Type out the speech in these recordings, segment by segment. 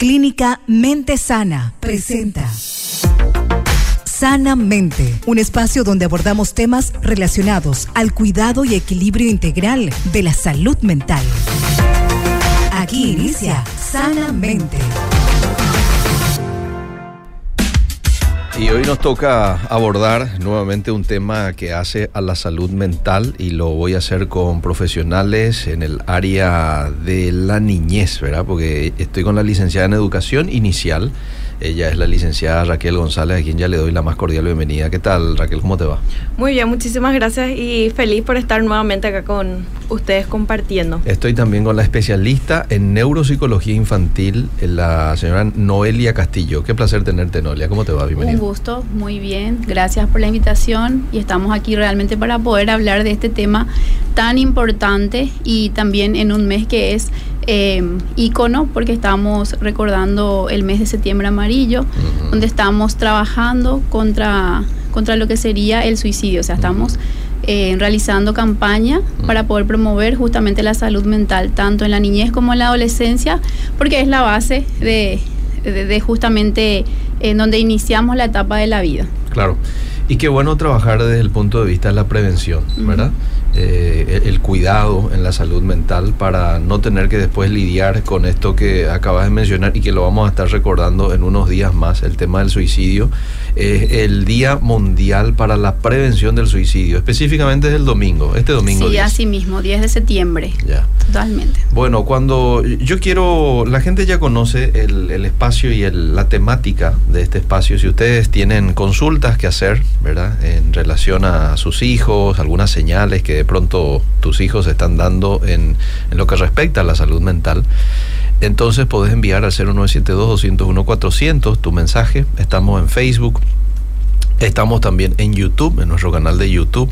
Clínica Mente Sana presenta Sanamente, un espacio donde abordamos temas relacionados al cuidado y equilibrio integral de la salud mental. Aquí inicia Sanamente. Y hoy nos toca abordar nuevamente un tema que hace a la salud mental y lo voy a hacer con profesionales en el área de la niñez, ¿verdad? Porque estoy con la licenciada en educación inicial ella es la licenciada Raquel González, a quien ya le doy la más cordial bienvenida. ¿Qué tal, Raquel? ¿Cómo te va? Muy bien, muchísimas gracias y feliz por estar nuevamente acá con ustedes compartiendo. Estoy también con la especialista en neuropsicología infantil, la señora Noelia Castillo. Qué placer tenerte, Noelia. ¿Cómo te va? Bienvenida. Un gusto, muy bien. Gracias por la invitación y estamos aquí realmente para poder hablar de este tema tan importante y también en un mes que es eh, ícono porque estamos recordando el mes de septiembre amarillo, donde estamos trabajando contra, contra lo que sería el suicidio. O sea, estamos eh, realizando campaña para poder promover justamente la salud mental, tanto en la niñez como en la adolescencia, porque es la base de, de, justamente en donde iniciamos la etapa de la vida. Claro. Y qué bueno trabajar desde el punto de vista de la prevención, ¿verdad? Eh, el cuidado en la salud mental para no tener que después lidiar con esto que acabas de mencionar y que lo vamos a estar recordando en unos días más, el tema del suicidio. Es el Día Mundial para la Prevención del Suicidio, específicamente es el domingo, este domingo. Sí, así mismo, 10 de septiembre. Ya. Totalmente. Bueno, cuando yo quiero, la gente ya conoce el, espacio y la temática de este espacio. Si ustedes tienen consultas que hacer, ¿verdad? En relación a sus hijos, algunas señales que de pronto tus hijos están dando en, en lo que respecta a la salud mental, entonces podés enviar al 0972-201-400 tu mensaje. Estamos en Facebook, estamos también en YouTube, en nuestro canal de YouTube.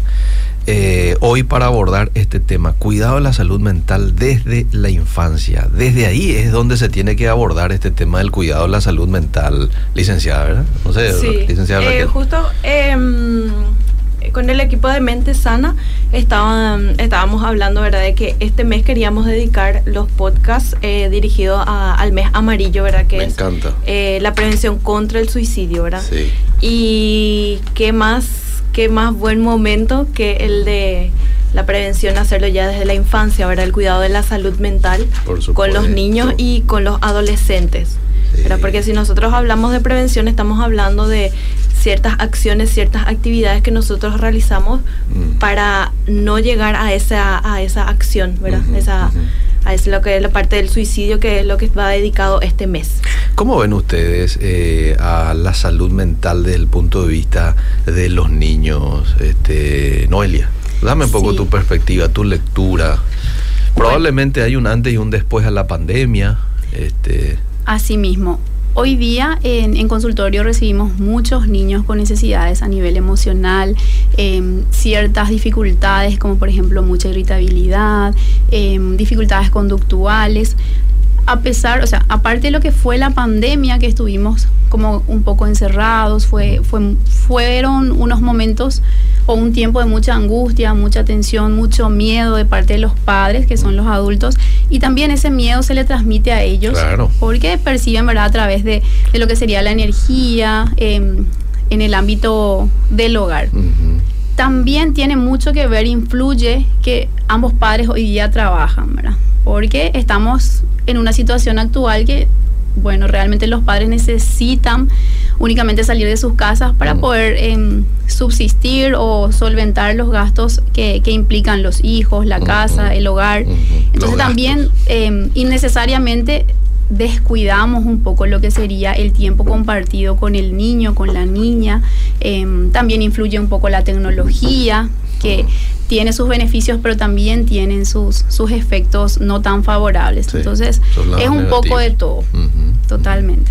Eh, hoy para abordar este tema, cuidado de la salud mental desde la infancia. Desde ahí es donde se tiene que abordar este tema del cuidado de la salud mental, licenciada, ¿verdad? No sé, sí. licenciada. Eh, justo em, con el equipo de Mente Sana estaban, estábamos hablando, ¿verdad?, de que este mes queríamos dedicar los podcasts eh, dirigidos al mes amarillo, ¿verdad? Que Me encanta. la prevención contra el suicidio, ¿verdad? Sí. Y qué más qué más buen momento que el de la prevención, hacerlo ya desde la infancia, ¿verdad? El cuidado de la salud mental con los niños y con los adolescentes. Porque si nosotros hablamos de prevención, estamos hablando de ciertas acciones, ciertas actividades que nosotros realizamos mm. para no llegar a esa, a esa acción, ¿verdad? esa, a eso lo que es la parte del suicidio, que es lo que va dedicado este mes. ¿Cómo ven ustedes eh, a la salud mental desde el punto de vista de los niños? Este, Noelia, dame un poco tu perspectiva, tu lectura. Probablemente hay un antes y un después a la pandemia. Este. Así mismo. Hoy día en, consultorio recibimos muchos niños con necesidades a nivel emocional, em, ciertas dificultades como por ejemplo mucha irritabilidad, em, dificultades conductuales a pesar, o sea, aparte de lo que fue la pandemia, que estuvimos como un poco encerrados, fue, fue, fueron unos momentos o un tiempo de mucha angustia, mucha tensión, mucho miedo de parte de los padres, que son los adultos, y también ese miedo se le transmite a ellos, porque perciben, ¿verdad?, a través de, lo que sería la energía em, en el ámbito del hogar. También tiene mucho que ver, influye que ambos padres hoy día trabajan, ¿verdad? Porque estamos en una situación actual que, bueno, realmente los padres necesitan únicamente salir de sus casas para poder em, subsistir o solventar los gastos que, implican los hijos, la casa, el hogar. Entonces también em, innecesariamente descuidamos un poco lo que sería el tiempo compartido con el niño, con la niña. Em, también influye un poco la tecnología, que tiene sus beneficios, pero también tienen sus, sus efectos no tan favorables. Entonces, es un poco de todo, totalmente.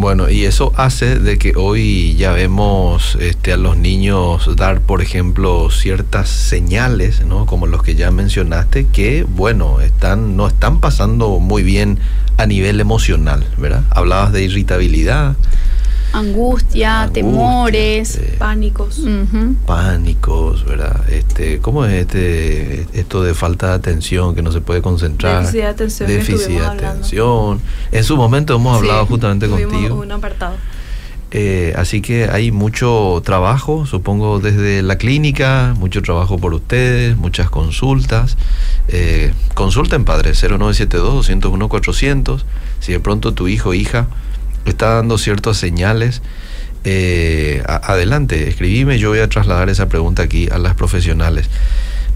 Bueno, y eso hace de que hoy ya vemos este, a los niños dar, por ejemplo, ciertas señales, ¿no? Como los que ya mencionaste, que, bueno, están, no están pasando muy bien a nivel emocional, ¿verdad? Hablabas de irritabilidad, Angustia, temores, eh, pánicos. Pánicos, ¿verdad? Este, ¿Cómo es este, esto de falta de atención, que no se puede concentrar? Déficit de atención. Déficit de atención. En su momento hemos hablado justamente contigo. un apartado. Eh, así que hay mucho trabajo, supongo, desde la clínica, mucho trabajo por ustedes, muchas consultas. Eh, consulten, padre, 0972-201-400. Si de pronto tu hijo o hija está dando ciertas señales, eh, adelante, escribime, yo voy a trasladar esa pregunta aquí a las profesionales.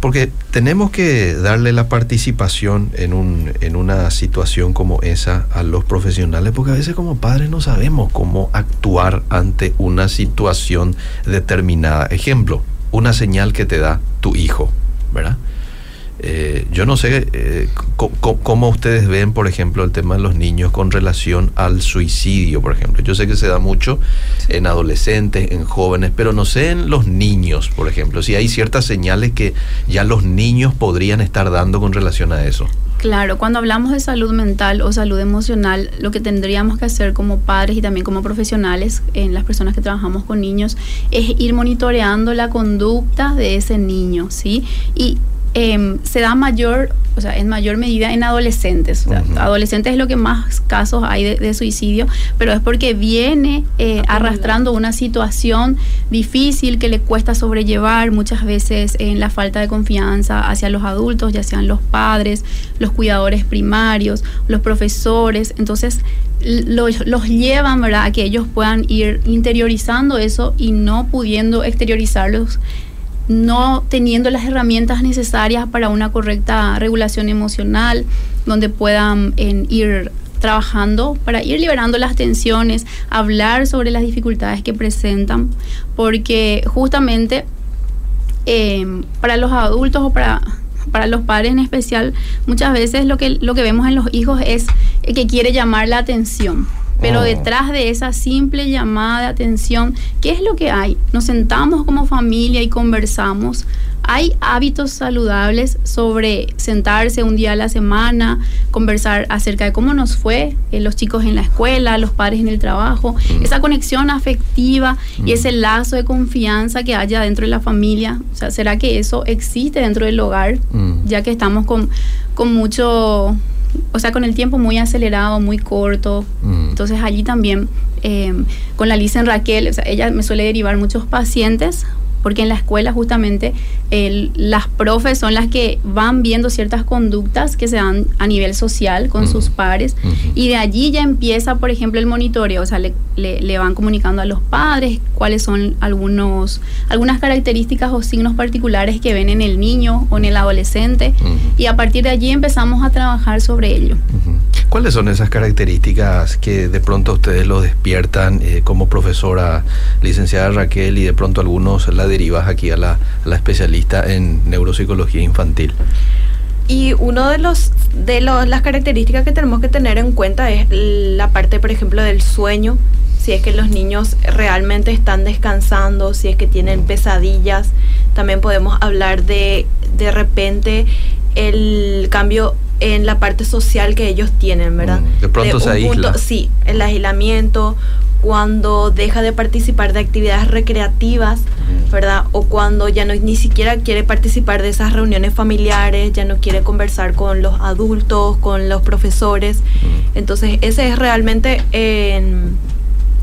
Porque tenemos que darle la participación en, un, en una situación como esa a los profesionales, porque a veces como padres no sabemos cómo actuar ante una situación determinada. Ejemplo, una señal que te da tu hijo, ¿verdad? Eh, yo no sé eh, cómo ustedes ven, por ejemplo, el tema de los niños con relación al suicidio, por ejemplo. Yo sé que se da mucho en adolescentes, en jóvenes, pero no sé en los niños, por ejemplo, si hay ciertas señales que ya los niños podrían estar dando con relación a eso. Claro, cuando hablamos de salud mental o salud emocional, lo que tendríamos que hacer como padres y también como profesionales, en las personas que trabajamos con niños, es ir monitoreando la conducta de ese niño, ¿sí? Y Em, se da mayor, o sea, en mayor medida en adolescentes. Adolescentes es lo que más casos hay de, suicidio, pero es porque viene eh, arrastrando una situación difícil que le cuesta sobrellevar muchas veces en la falta de confianza hacia los adultos, ya sean los padres, los cuidadores primarios, los profesores. Entonces, los, los llevan ¿verdad? a que ellos puedan ir interiorizando eso y no pudiendo exteriorizarlos no teniendo las herramientas necesarias para una correcta regulación emocional, donde puedan ir trabajando para ir liberando las tensiones, hablar sobre las dificultades que presentan, porque justamente em, para los adultos o para, para los padres en especial, muchas veces lo que, lo que vemos en los hijos es que quiere llamar la atención pero oh. detrás de esa simple llamada de atención, ¿qué es lo que hay? Nos sentamos como familia y conversamos. Hay hábitos saludables sobre sentarse un día a la semana, conversar acerca de cómo nos fue, eh, los chicos en la escuela, los padres en el trabajo, mm. esa conexión afectiva y ese mm. lazo de confianza que haya dentro de la familia. O sea, ¿será que eso existe dentro del hogar? Mm. Ya que estamos con, con mucho o sea, con el tiempo muy acelerado, muy corto. Mm. Entonces allí también, eh, con la Lice Raquel, o sea, ella me suele derivar muchos pacientes porque en la escuela justamente las profes son las que van viendo ciertas conductas que se dan a nivel social con sus pares y de allí ya empieza, por ejemplo, el monitoreo, o sea, le, le, van comunicando a los padres cuáles son algunos, algunas características o signos particulares que ven en el niño o en el adolescente y a partir de allí empezamos a trabajar sobre ello. ¿Cuáles son esas características que de pronto ustedes lo despiertan eh, como profesora licenciada Raquel y de pronto algunos la derivas aquí a la, especialista en neuropsicología infantil? Y uno de los de las características que tenemos que tener en cuenta es la parte, por ejemplo, del sueño, si es que los niños realmente están descansando, si es que tienen pesadillas. También podemos hablar de de repente el cambio en la parte social que ellos tienen, ¿verdad? Mm, de pronto se aísla. sí, el aislamiento, cuando deja de participar de actividades recreativas, ¿verdad? O cuando ya no ni siquiera quiere participar de esas reuniones familiares, ya no quiere conversar con los adultos, con los profesores. Entonces, ese es realmente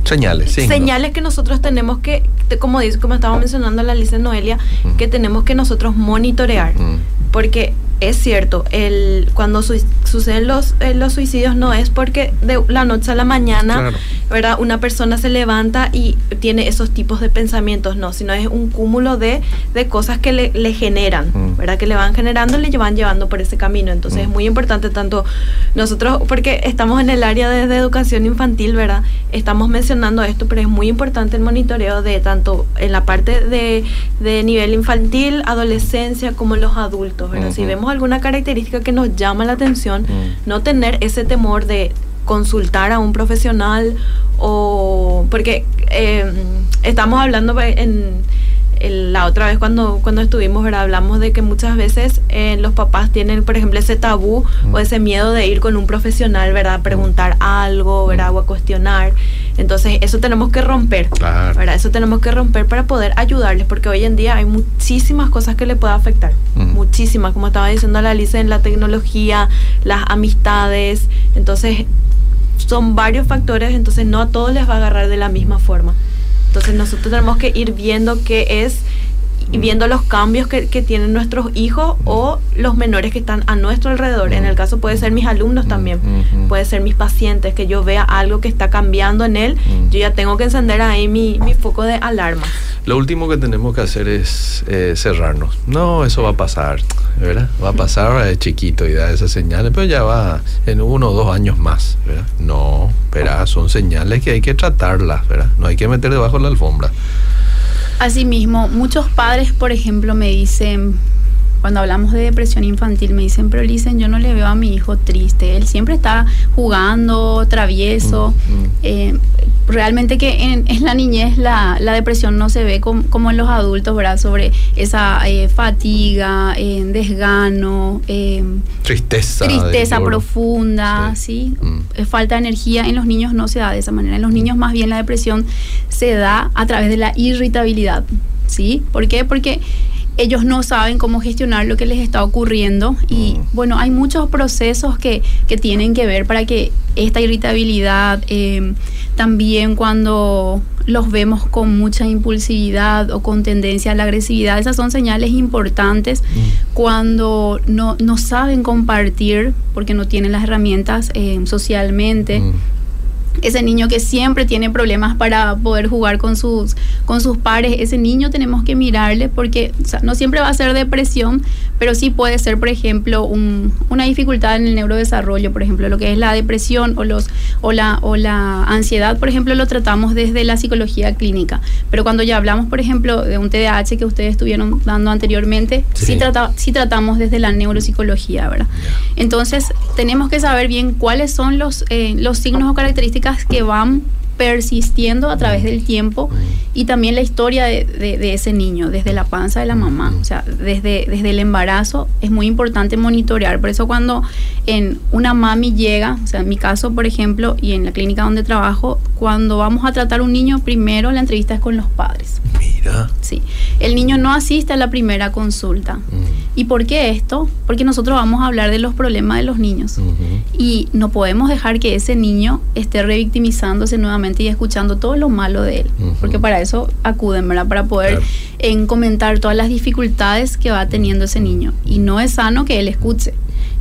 señales, sí. Señales que nosotros tenemos que, como dice, como estaba mencionando la Alicia Noelia, que tenemos que nosotros monitorear. Porque es cierto, el, cuando suceden los, eh, los suicidios no es porque de la noche a la mañana, ¿verdad? Una persona se levanta y tiene esos tipos de pensamientos, no, sino es un cúmulo de, de cosas que le, le generan, mm. ¿verdad? Que le van generando y le van llevando por ese camino. Entonces es mm. muy importante tanto nosotros, porque estamos en el área de, educación infantil, ¿verdad? Estamos mencionando esto, pero es muy importante el monitoreo de tanto en la parte de, de nivel infantil, adolescencia, como los adultos, ¿verdad? Si vemos alguna característica que nos llama la atención, mm. no tener ese temor de consultar a un profesional o porque em, estamos hablando en, la otra vez cuando, cuando estuvimos, ¿verdad? hablamos de que muchas veces eh, los papás tienen, por ejemplo, ese tabú o mm. ese miedo de ir con un profesional, ¿verdad? A preguntar algo, ¿verdad? O a cuestionar. Entonces, eso tenemos que romper. Claro. Eso tenemos que romper para poder ayudarles, porque hoy en día hay muchísimas cosas que le pueden afectar. Muchísimas, como estaba diciendo la Alicia, en la tecnología, las amistades. Entonces, son varios factores, entonces no a todos les va a agarrar de la misma forma. Entonces, nosotros tenemos que ir viendo qué es y viendo los cambios que, tienen nuestros hijos o los menores que están a nuestro alrededor. En el caso puede ser mis alumnos también, puede ser mis pacientes, que yo vea algo que está cambiando en él, yo ya tengo que encender ahí mi, foco de alarma. Lo último que tenemos que hacer es eh, cerrarnos. No, eso va a pasar, ¿verdad? Va a pasar de chiquito y da esas señales, pero ya va en uno o dos años más, ¿verdad? No, pero son señales que hay que tratarlas, ¿verdad? No hay que meter debajo de la alfombra. Asimismo, muchos padres, por ejemplo, me dicen, cuando hablamos de depresión infantil, me dicen, pero dicen, yo no le veo a mi hijo triste, él siempre está jugando, travieso. Mm, mm. Eh, realmente que en, la niñez la, depresión no se ve como, en los adultos, ¿verdad? Sobre esa eh, fatiga, eh, desgano, tristeza. Tristeza profunda, ¿sí? Mm. Falta de energía. En los niños no se da de esa manera. En los niños más bien la depresión se da a través de la irritabilidad, ¿sí? ¿Por qué? Porque ellos no saben cómo gestionar lo que les está ocurriendo y mm. bueno, hay muchos procesos que, que, tienen que ver para que esta irritabilidad, em, también cuando los vemos con mucha impulsividad o con tendencia a la agresividad, esas son señales importantes mm. cuando no, no, saben compartir porque no tienen las herramientas em, socialmente. Mm ese niño que siempre tiene problemas para poder jugar con sus, con sus pares, ese niño tenemos que mirarle porque no siempre va a ser depresión, pero sí puede ser, por ejemplo, una dificultad en el neurodesarrollo, por ejemplo, lo que es la depresión o, los, o, la, o la ansiedad, por ejemplo, lo tratamos desde la psicología clínica, pero cuando ya hablamos, por ejemplo, de un TDAH que ustedes estuvieron dando anteriormente, sí, sí. tratamos desde la neuropsicología, ¿verdad? Entonces, tenemos que saber bien cuáles son los, eh, los signos o características que van persistiendo a través del tiempo y también la historia de, ese niño, desde la panza de la mamá, o sea, desde, desde el embarazo es muy importante monitorear. Por eso cuando en una mami llega, o sea, en mi caso, por ejemplo, y en la clínica donde trabajo, cuando vamos a tratar un niño, primero la entrevista es con los padres. Mira. Sí. El niño no asiste a la primera consulta. ¿Y por qué esto? Porque nosotros vamos a hablar de los problemas de los niños. Y no podemos dejar que ese niño esté revictimizándose nuevamente y escuchando todo lo malo de él, porque para eso acuden, ¿verdad? Para poder en comentar todas las dificultades que va teniendo ese niño. Y no es sano que él escuche.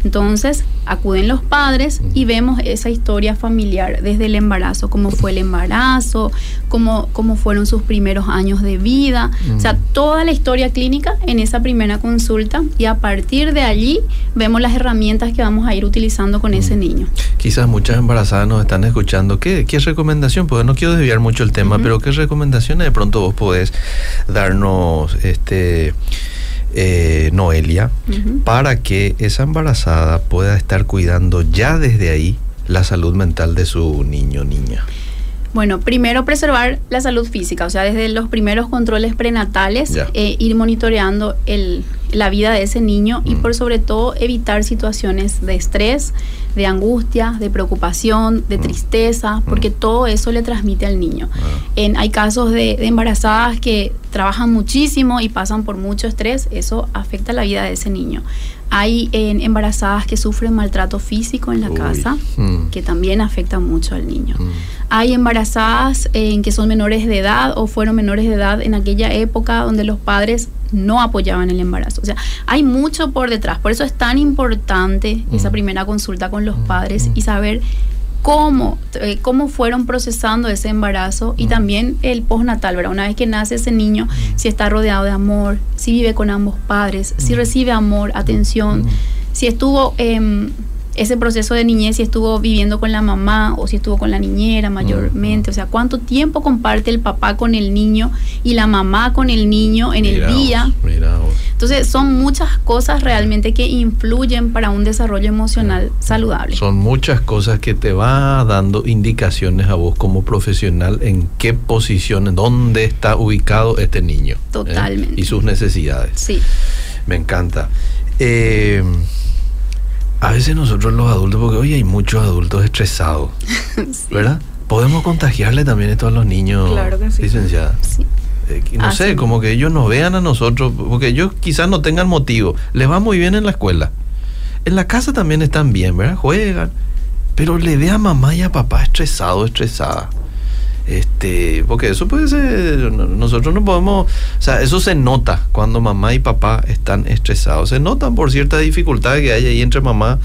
Entonces acuden los padres y vemos esa historia familiar desde el embarazo, cómo fue el embarazo, cómo, cómo fueron sus primeros años de vida, o sea, toda la historia clínica en esa primera consulta y a partir de allí vemos las herramientas que vamos a ir utilizando con ese niño. Quizás muchas embarazadas nos están escuchando. ¿Qué, qué recomendación? Porque no quiero desviar mucho el tema, pero ¿qué recomendaciones de pronto vos podés darnos este eh, Noelia, para que esa embarazada pueda estar cuidando ya desde ahí la salud mental de su niño o niña? Bueno, primero preservar la salud física, o sea, desde los primeros controles prenatales, eh, ir monitoreando el, la vida de ese niño y mm. por sobre todo evitar situaciones de estrés, de angustia, de preocupación, de mm. tristeza, porque mm. todo eso le transmite al niño. Ah. En, hay casos de, embarazadas que trabajan muchísimo y pasan por mucho estrés, eso afecta la vida de ese niño. Hay embarazadas que sufren maltrato físico en la casa, que también afecta mucho al niño. Hay embarazadas en que son menores de edad o fueron menores de edad en aquella época donde los padres no apoyaban el embarazo. O sea, hay mucho por detrás. Por eso es tan importante esa mm. primera consulta con los mm, padres mm. y saber cómo, eh, cómo fueron procesando ese embarazo y también el postnatal, ¿verdad? Una vez que nace ese niño, si está rodeado de amor, si vive con ambos padres, si recibe amor, atención, si estuvo... Eh, ese proceso de niñez, si estuvo viviendo con la mamá o si estuvo con la niñera mayormente, o sea, cuánto tiempo comparte el papá con el niño y la mamá con el niño en el día. Entonces, son muchas cosas realmente que influyen para un desarrollo emocional saludable. Son muchas cosas que te va dando indicaciones a vos como profesional en qué posición, en dónde está ubicado este niño. ¿eh? Totalmente. Y sus necesidades. Sí. Me encanta. Eh, a veces nosotros los adultos, porque hoy hay muchos adultos estresados, ¿verdad? Podemos contagiarle también esto a los niños, claro que sí. licenciada. Sí. Eh, no sé, como que ellos nos vean a nosotros, porque ellos quizás no tengan motivo. Les va muy bien en la escuela. En la casa también están bien, ¿verdad? Juegan. Pero le ve a mamá y a papá estresado, estresada. Este, porque eso puede ser, nosotros no podemos, o sea, eso se nota cuando mamá y papá están estresados, se notan por cierta dificultad que hay ahí entre mamá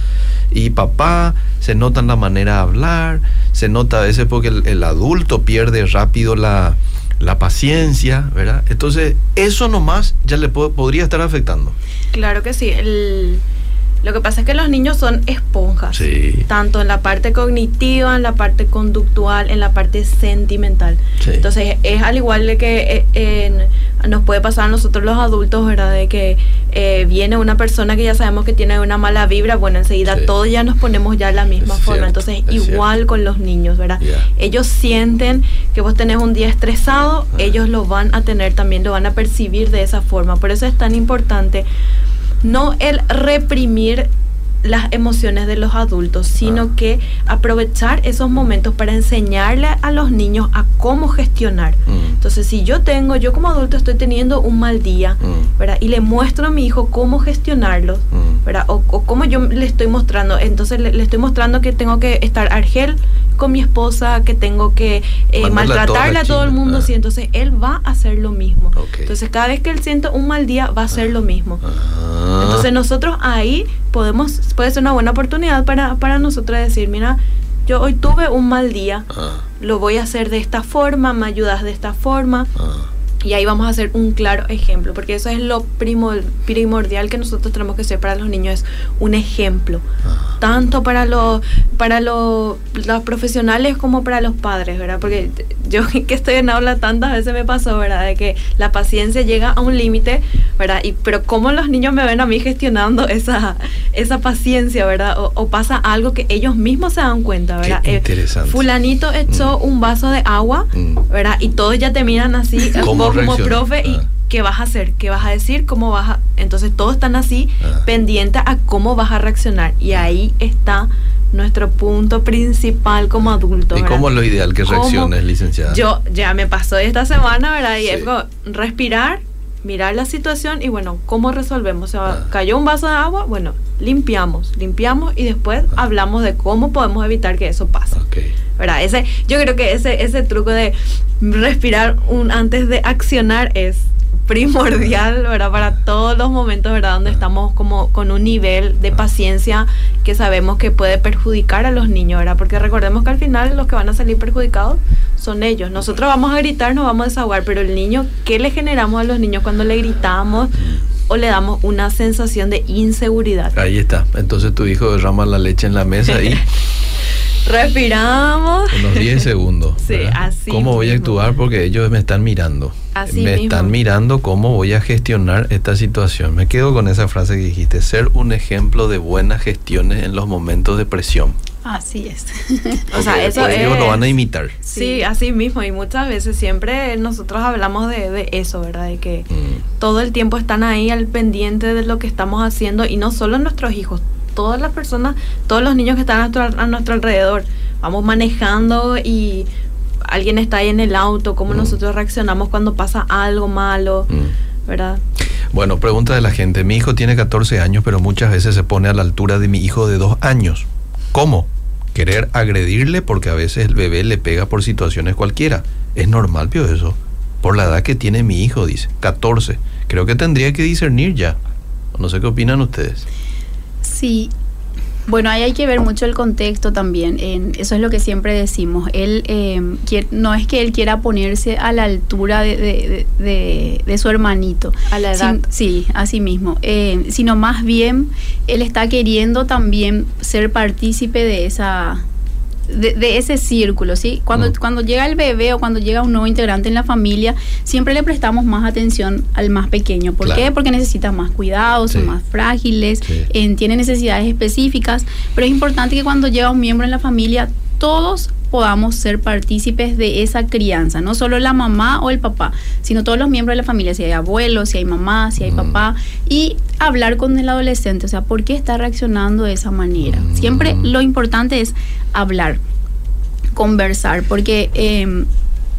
y papá, se nota en la manera de hablar, se nota a veces porque el, adulto pierde rápido la, la, paciencia, ¿verdad? Entonces, eso nomás ya le podría estar afectando. Claro que sí, el lo que pasa es que los niños son esponjas, tanto en la parte cognitiva, en la parte conductual, en la parte sentimental. Entonces es al igual de que eh, nos puede pasar a nosotros los adultos, ¿verdad? De que eh, viene una persona que ya sabemos que tiene una mala vibra, bueno, enseguida todos ya nos ponemos ya de la misma forma. Entonces igual con los niños, ¿verdad? Ellos sienten que vos tenés un día estresado, ah. ellos lo van a tener también, lo van a percibir de esa forma. Por eso es tan importante no el reprimir las emociones de los adultos, sino ah. que aprovechar esos momentos para enseñarle a los niños a cómo gestionar. Mm. Entonces, si yo tengo, yo como adulto estoy teniendo un mal día, mm. ¿verdad? Y le muestro a mi hijo cómo gestionarlo, mm. ¿Verdad? O, cómo yo le estoy mostrando, entonces le, estoy mostrando que tengo que estar argel con mi esposa, que tengo que eh, maltratarle a todo el mundo, ah. entonces él va a hacer lo mismo. Entonces, cada vez que él siente un mal día, va a hacer lo mismo. Ah. Entonces, nosotros ahí podemos, puede ser una buena oportunidad para, para nosotros decir, mira, yo hoy tuve un mal día, ah. lo voy a hacer de esta forma, me ayudas de esta forma. Y ahí vamos a hacer un claro ejemplo, porque eso es lo primordial que nosotros tenemos que ser para los niños, es un ejemplo. Tanto para, los para los profesionales como para los padres, ¿verdad? Porque yo que estoy en aula tantas veces me pasó, ¿verdad? De que la paciencia llega a un límite, ¿verdad? Y, pero cómo los niños me ven a mí gestionando esa, esa paciencia, ¿verdad? O, pasa algo que ellos mismos se dan cuenta, ¿verdad? Qué eh, interesante. fulanito echó mm. un vaso de agua, mm. ¿verdad? Y todos ya te miran así, como profe, y ah. ¿Qué vas a hacer? ¿Qué vas a decir? ¿Cómo vas a...? Entonces todos están así, ah. pendientes a cómo vas a reaccionar. Y ahí está nuestro punto principal como adulto. ¿Y cómo es lo ideal que reacciones, licenciada? Yo ya me pasó esta semana, ¿verdad? Y es respirar, mirar la situación y bueno, ¿cómo resolvemos? O sea, ah. cayó un vaso de agua, bueno, limpiamos, limpiamos y después hablamos de cómo podemos evitar que eso pase. ¿verdad? Ese, yo creo que ese, ese truco de respirar un, antes de accionar es primordial, ¿verdad? Para todos los momentos, ¿verdad? Donde estamos como con un nivel de paciencia que sabemos que puede perjudicar a los niños, ¿verdad? Porque recordemos que al final los que van a salir perjudicados son ellos. Nosotros vamos a gritar, nos vamos a desahogar, pero el niño, ¿qué le generamos a los niños cuando le gritamos o le damos una sensación de inseguridad? Ahí está. Entonces tu hijo derrama la leche en la mesa y Respiramos. Unos 10 segundos. Sí, así. ¿Cómo voy a actuar? Porque ellos me están mirando. Así me están mirando cómo voy a gestionar esta situación. Me quedo con esa frase que dijiste, ser un ejemplo de buenas gestiones en los momentos de presión. Así es. o sea, eso ellos lo van a imitar. Sí, así mismo. Y muchas veces siempre nosotros hablamos de, eso, ¿verdad? De que mm. todo el tiempo están ahí al pendiente de lo que estamos haciendo y no solo nuestros hijos, todas las personas, todos los niños que están a nuestro, alrededor. Vamos manejando y alguien está ahí en el auto, cómo mm. nosotros reaccionamos cuando pasa algo malo, mm. ¿verdad? Bueno, pregunta de la gente. Mi hijo tiene 14 años, pero muchas veces se pone a la altura de mi hijo de 2 años. ¿Cómo? Querer agredirle porque a veces el bebé le pega por situaciones cualquiera. Es normal, pio, eso. Por la edad que tiene mi hijo, dice. 14. Creo que tendría que discernir ya. No sé qué opinan ustedes. Sí, bueno, ahí hay que ver mucho el contexto también. eso es lo que siempre decimos. Él eh, no es que él quiera ponerse a la altura de, su hermanito. A la edad. sí, así mismo. Eh, sino más bien él está queriendo también ser partícipe de esa de, ese círculo, ¿sí? Cuando, cuando llega el bebé o cuando llega un nuevo integrante en la familia, siempre le prestamos más atención al más pequeño. ¿Por qué? Porque necesita más cuidados, son más frágiles, tiene necesidades específicas, pero es importante que cuando llega un miembro en la familia, todos podamos ser partícipes de esa crianza, no solo la mamá o el papá, sino todos los miembros de la familia, si hay abuelos, si hay mamá, si hay papá, y hablar con el adolescente, o sea, ¿por qué está reaccionando de esa manera? Siempre lo importante es hablar conversar, porque em,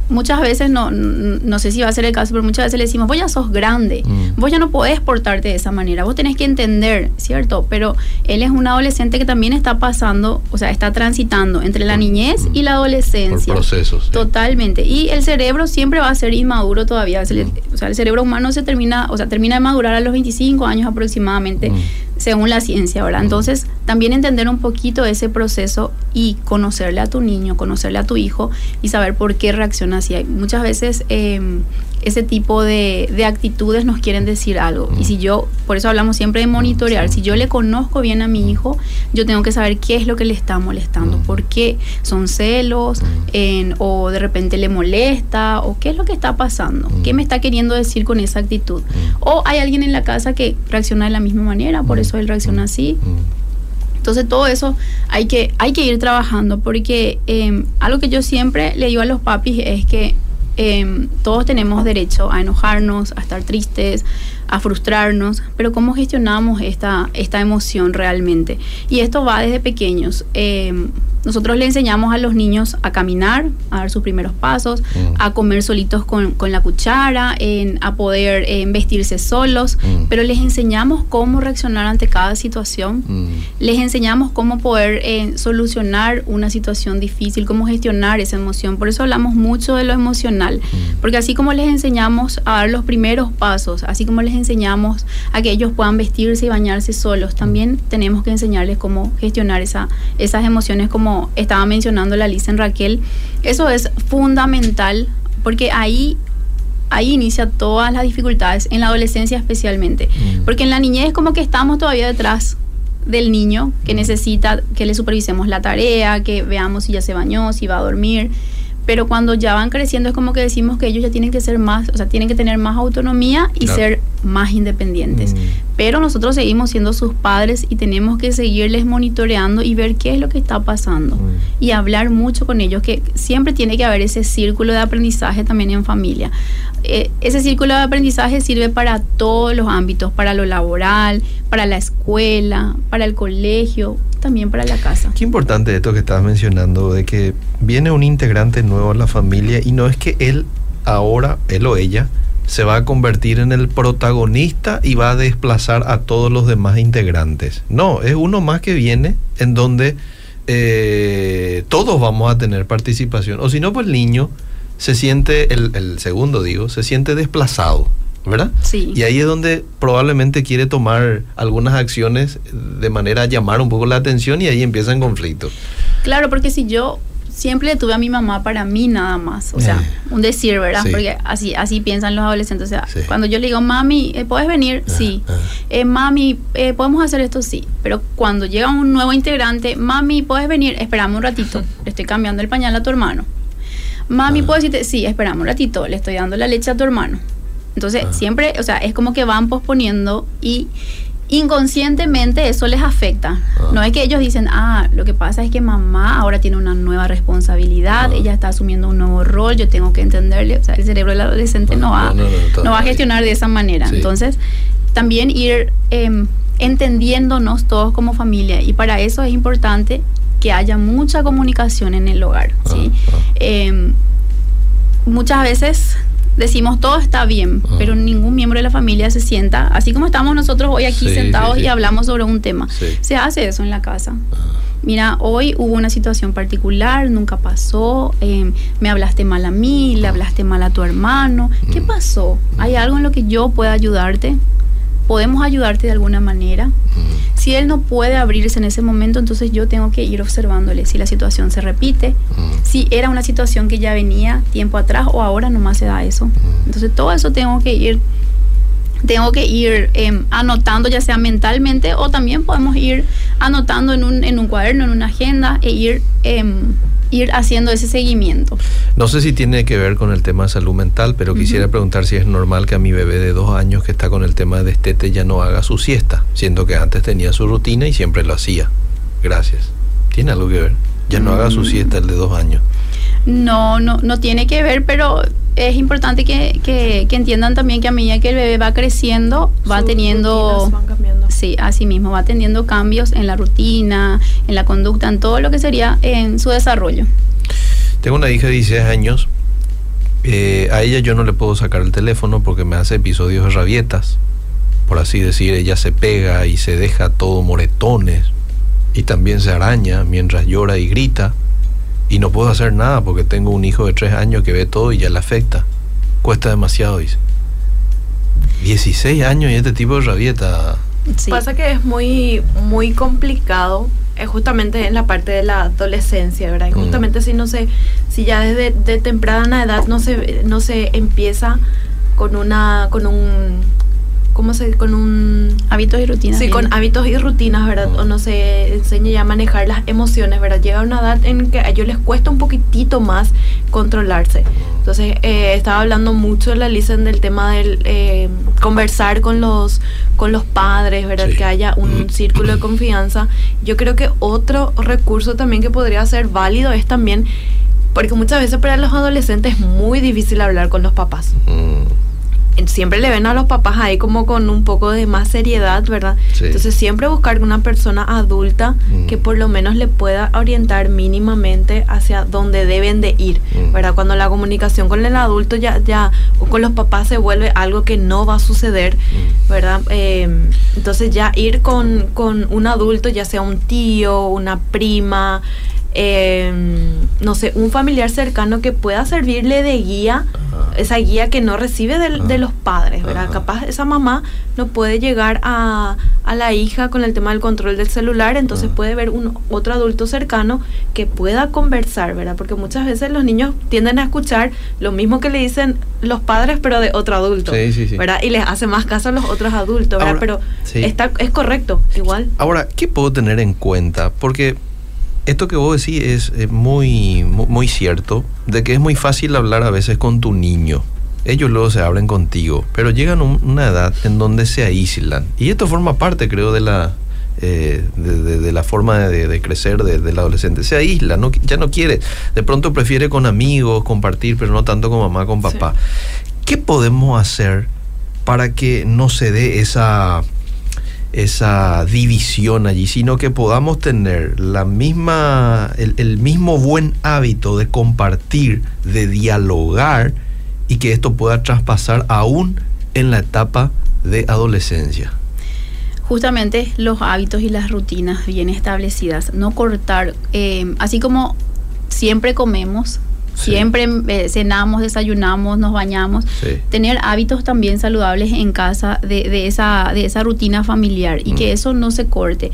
muchas veces, no, no sé si va a ser el caso, pero muchas veces le decimos, vos ya sos grande, mm. vos ya no podés portarte de esa manera, vos tenés que entender, ¿cierto? Pero él es un adolescente que también está pasando, o sea, está transitando entre la niñez y la adolescencia. Por procesos. Totalmente. Y el cerebro siempre va a ser inmaduro todavía. Mm. O sea, el cerebro humano se termina, o sea, termina de madurar a los 25 años aproximadamente. Mm según la ciencia, ¿verdad? Entonces, también entender un poquito ese proceso y conocerle a tu niño, conocerle a tu hijo y saber por qué reacciona así. Muchas veces em, ese tipo de, actitudes nos quieren decir algo. Y si yo, por eso hablamos siempre de monitorear, si yo le conozco bien a mi hijo, yo tengo que saber qué es lo que le está molestando, por qué son celos, o de repente le molesta, o qué es lo que está pasando, qué me está queriendo decir con esa actitud. O hay alguien en la casa que reacciona de la misma manera, por eso él reacciona así. Entonces todo eso hay que, hay que ir trabajando porque em, algo que yo siempre le digo a los papis es que Em, todos tenemos derecho a enojarnos, a estar tristes, a frustrarnos, pero ¿cómo gestionamos esta, esta emoción realmente? Y esto va desde pequeños. Em, nosotros le enseñamos a los niños a caminar, a dar sus primeros pasos, mm. a comer solitos con, la cuchara, en, a poder vestirse solos, mm. pero les enseñamos cómo reaccionar ante cada situación, mm. les enseñamos cómo poder eh, solucionar una situación difícil, cómo gestionar esa emoción. Por eso hablamos mucho de lo emocional, porque así como les enseñamos a dar los primeros pasos, así como les enseñamos a que ellos puedan vestirse y bañarse solos, también tenemos que enseñarles cómo gestionar esa, esas emociones como estaba mencionando la Lisa en Raquel. Eso es fundamental porque ahí ahí inicia todas las dificultades, en la adolescencia especialmente. Mm. Porque en la niñez es como que estamos todavía detrás del niño que mm. necesita que le supervisemos la tarea, que veamos si ya se bañó, si va a dormir pero cuando ya van creciendo es como que decimos que ellos ya tienen que ser más, o sea, tienen que tener más autonomía y ser más independientes. Mm. Pero nosotros seguimos siendo sus padres y tenemos que seguirles monitoreando y ver qué es lo que está pasando mm. y hablar mucho con ellos, que siempre tiene que haber ese círculo de aprendizaje también en familia. Eh, ese círculo de aprendizaje sirve para todos los ámbitos, para lo laboral, para la escuela, para el colegio, también para la casa. Qué importante esto que estabas mencionando, de que viene un integrante nuevo a la familia y no es que él ahora, él o ella, se va a convertir en el protagonista y va a desplazar a todos los demás integrantes. No, es uno más que viene en donde eh, todos vamos a tener participación. O si no, pues el niño se siente, el, el segundo digo, se siente desplazado. ¿Verdad? Sí. Y ahí es donde probablemente quiere tomar algunas acciones de manera a llamar un poco la atención y ahí empiezan conflictos. Claro, porque si yo siempre le tuve a mi mamá para mí nada más, o sea, eh. un decir, ¿verdad? Porque así así piensan los adolescentes, o sea, cuando yo le digo, mami, eh, ¿puedes venir? Ah, sí. Ah. Eh, mami, ¿podemos hacer esto? Sí. Pero cuando llega un nuevo integrante, mami, ¿puedes venir? Esperamos un ratito, le estoy cambiando el pañal a tu hermano. Mami, ah. ¿puedo decirte? Sí, esperamos un ratito, le estoy dando la leche a tu hermano. Entonces, siempre, o sea, es como que van posponiendo y inconscientemente eso les afecta. Ah. No es que ellos dicen, ah, lo que pasa es que mamá ahora tiene una nueva responsabilidad, ah. ella está asumiendo un nuevo rol, yo tengo que entenderle. O sea, el cerebro del adolescente ah, no, va, no, va a gestionar de esa manera. Entonces, también ir em, entendiéndonos todos como familia y para eso es importante que haya mucha comunicación en el hogar. ¿sí? Em, muchas veces decimos todo está bien, ah. pero ningún miembro de la familia se sienta, así como estamos nosotros hoy aquí sentados y hablamos sobre un tema. Se hace eso en la casa. Ah. Mira, hoy hubo una situación particular, nunca pasó, em, me hablaste mal a mí, le ah. hablaste mal a tu hermano, ¿qué mm. pasó? ¿Hay mm. algo en lo que yo pueda ayudarte? ¿Podemos ayudarte de alguna manera? Mm. Si él no puede abrirse en ese momento, entonces yo tengo que ir observándole si la situación se repite, mm. si era una situación que ya venía tiempo atrás o ahora nomás se da eso. Mm. Entonces todo eso tengo que ir tengo que ir em, anotando ya sea mentalmente o también podemos ir anotando en un, en un cuaderno, en una agenda e ir em, ir haciendo ese seguimiento. No sé si tiene que ver con el tema de salud mental, pero quisiera preguntar si es normal que a mi bebé de dos años que está con el tema de destete ya no haga su siesta, siendo que antes tenía su rutina y siempre lo hacía. Gracias. ¿Tiene algo que ver? Ya no haga su mm. siesta el de dos años. No, no, no tiene que ver, pero es importante que, que, entiendan también que a medida que el bebé va creciendo, va teniendo... Sí, así mismo, va teniendo cambios en la rutina, en la conducta, en todo lo que sería en su desarrollo. Tengo una hija de 16 años. Eh, a ella yo no le puedo sacar el teléfono porque me hace episodios de rabietas. Por así decir, ella se pega y se deja todo moretones. Y también se araña mientras llora y grita. Y no puedo hacer nada porque tengo un hijo de 3 años que ve todo y ya le afecta. Cuesta demasiado, dice. 16 años y este tipo de rabieta. Pasa que es muy, muy complicado es justamente en la parte de la adolescencia, ¿verdad? Y mm. justamente si no se, si ya desde de temprana edad no se, no se empieza con una, con un ¿cómo se con un hábitos y rutinas sí con hábitos y rutinas verdad o no se enseña ya a manejar las emociones verdad llega una edad en que a ellos les cuesta un poquitito más controlarse. Entonces eh, estaba hablando mucho la Lisen del tema del eh, conversar con los con los padres verdad que haya un círculo de confianza. Yo creo que otro recurso también que podría ser válido es también porque muchas veces para los adolescentes es muy difícil hablar con los papás. Mm siempre le ven a los papás ahí como con un poco de más seriedad, ¿verdad? Entonces siempre buscar una persona adulta mm. que por lo menos le pueda orientar mínimamente hacia dónde deben de ir, mm. ¿verdad? Cuando la comunicación con el adulto ya, ya, o con los papás se vuelve algo que no va a suceder, mm. ¿verdad? Em, entonces ya ir con, con un adulto, ya sea un tío, una prima, eh, no sé, un familiar cercano que pueda servirle de guía, esa guía que no recibe de, los padres, ¿verdad? Capaz esa mamá no puede llegar a, la hija con el tema del control del celular, entonces puede ver un otro adulto cercano que pueda conversar, ¿verdad? Porque muchas veces los niños tienden a escuchar lo mismo que le dicen los padres, pero de otro adulto, ¿verdad? Y les hace más caso a los otros adultos, ¿verdad? pero está, es correcto, igual. Ahora, ¿qué puedo tener en cuenta? Porque esto que vos decís es, muy, muy cierto, de que es muy fácil hablar a veces con tu niño. Ellos luego se abren contigo, pero llegan a una edad en donde se aíslan. Y esto forma parte, creo, de la, eh, de, la forma de, crecer del adolescente. Se aísla, no, ya no quiere. De pronto prefiere con amigos compartir, pero no tanto con mamá, con papá. ¿Qué podemos hacer para que no se dé esa esa división allí, sino que podamos tener la misma, el, mismo buen hábito de compartir, de dialogar y que esto pueda traspasar aún en la etapa de adolescencia. Justamente los hábitos y las rutinas bien establecidas, no cortar, eh, así como siempre comemos, Siempre eh, cenamos, desayunamos, nos bañamos. Tener hábitos también saludables en casa de, de, esa, de esa rutina familiar y que mm. eso no se corte.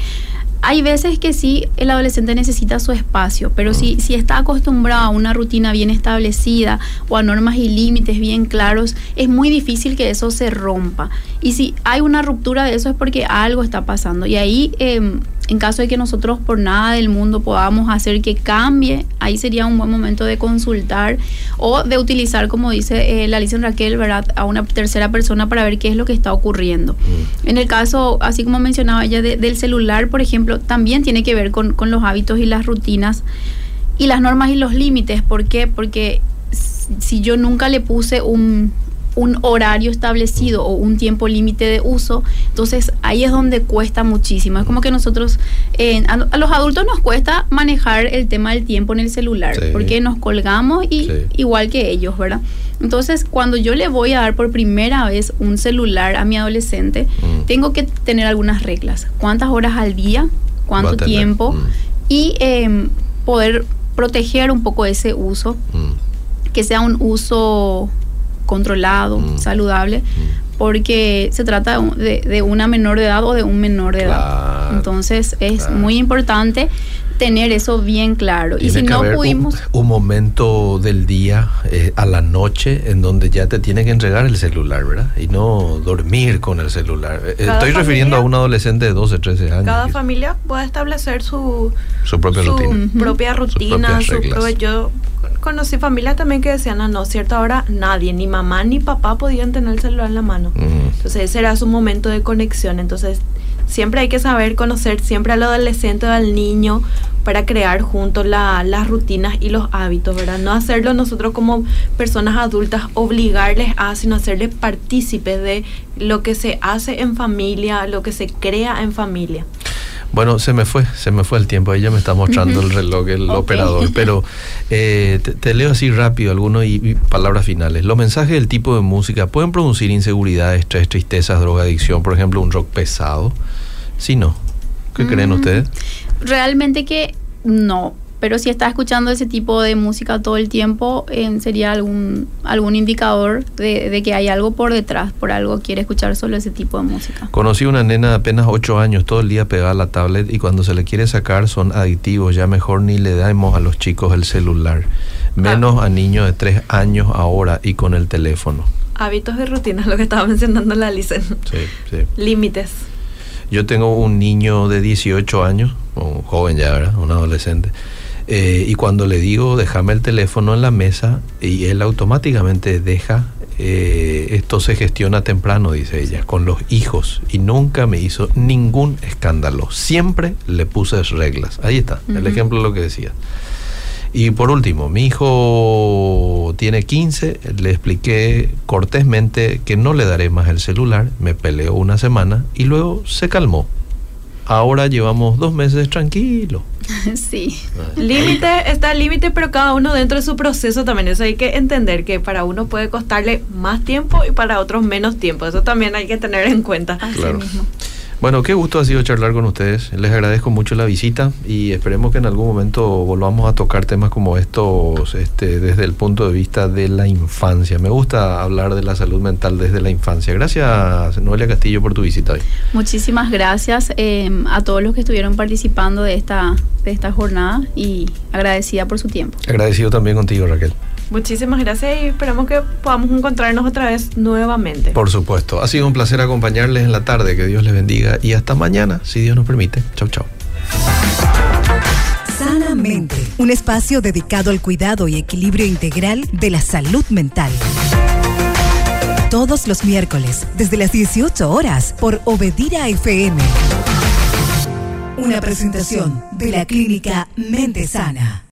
Hay veces que sí, el adolescente necesita su espacio, pero si, mm. si está acostumbrado a una rutina bien establecida o a normas y límites bien claros, es muy difícil que eso se rompa. Y si hay una ruptura de eso es porque algo está pasando. Y ahí, em, en caso de que nosotros por nada del mundo podamos hacer que cambie, ahí sería un buen momento de consultar o de utilizar, como dice eh, la Alicia Raquel, ¿verdad? a una tercera persona para ver qué es lo que está ocurriendo. Mm. En el caso, así como mencionaba ella, del celular, por ejemplo, también tiene que ver con, con los hábitos y las rutinas y las normas y los límites. ¿Por qué? Porque si yo nunca le puse un, un horario establecido o un tiempo límite de uso, entonces ahí es donde cuesta muchísimo. Es como que nosotros, a, los adultos nos cuesta manejar el tema del tiempo en el celular, porque nos colgamos y igual que ellos, ¿verdad? Entonces, cuando yo le voy a dar por primera vez un celular a mi adolescente, mm. tengo que tener algunas reglas. ¿Cuántas horas al día? ¿Cuánto tiempo? Mm. Y em, poder proteger un poco ese uso, mm. que sea un uso controlado, mm. saludable, mm. porque se trata de, una menor de edad o de un menor de edad. Entonces es muy importante tener eso bien claro. y si no pudimos... Un, momento del día eh, a la noche en donde ya te tiene que entregar el celular, ¿verdad? Y no dormir con el celular. Eh, estoy refiriendo a un adolescente de 12, 13 años. Cada familia puede establecer su, su propia rutina. Propia rutina su yo conocí familias también que decían, ah, no, cierto, ahora nadie, ni mamá ni papá podían tener el celular en la mano. Entonces ese era su momento de conexión. Entonces siempre hay que saber conocer siempre al adolescente o al niño para crear juntos las rutinas y los hábitos, ¿verdad? No hacerlo nosotros como personas adultas, obligarles a, sino hacerles partícipes de lo que se hace en familia, lo que se crea en familia. Bueno, se me fue, se me fue el tiempo. Ahí ya me está mostrando el reloj, el operador. Pero eh, te, leo así rápido algunos y, palabras finales. Los mensajes del tipo de música pueden producir inseguridad, estrés, tristezas, drogadicción. Por ejemplo, un rock pesado. Sí, no. ¿Qué creen ustedes? Realmente que no pero si está escuchando ese tipo de música todo el tiempo, eh, sería algún, algún indicador de, que hay algo por detrás, por algo quiere escuchar solo ese tipo de música. Conocí una nena de apenas 8 años, todo el día pegada a la tablet y cuando se le quiere sacar son adictivos, ya mejor ni le damos a los chicos el celular, menos ah. a niños de 3 años ahora y con el teléfono. Hábitos y rutinas, lo que estaba mencionando la Licen. Sí, sí. Límites. Yo tengo un niño de 18 años, un joven ya, ¿verdad? Un adolescente eh, y cuando le digo déjame el teléfono en la mesa y él automáticamente deja, eh, esto se gestiona temprano, dice ella, con los hijos y nunca me hizo ningún escándalo. Siempre le puse reglas. Ahí está, el ejemplo de lo que decía. Y por último, mi hijo tiene 15, le expliqué cortésmente que no le daré más el celular, me peleó una semana y luego se calmó. Ahora llevamos dos meses tranquilo. Sí. Límite, está el límite, pero cada uno dentro de su proceso también. Eso hay que entender que para uno puede costarle más tiempo y para otros menos tiempo. Eso también hay que tener en cuenta. Así mismo. Bueno, qué gusto ha sido charlar con ustedes. Les agradezco mucho la visita y esperemos que en algún momento volvamos a tocar temas como estos este, desde el punto de vista de la infancia. Me gusta hablar de la salud mental desde la infancia. Gracias, Noelia Castillo, por tu visita hoy. Muchísimas gracias eh, a todos los que estuvieron participando de esta, de esta jornada y agradecida por su tiempo. Agradecido también contigo, Raquel. Muchísimas gracias y esperamos que podamos encontrarnos otra vez nuevamente. Por supuesto. Ha sido un placer acompañarles en la tarde. Que Dios les bendiga y hasta mañana, si Dios nos permite. Chau, chau. Sanamente, un espacio dedicado al cuidado y equilibrio integral de la salud mental. Todos los miércoles, desde las 18 horas, por Obedira FM. Una presentación de la clínica Mente Sana.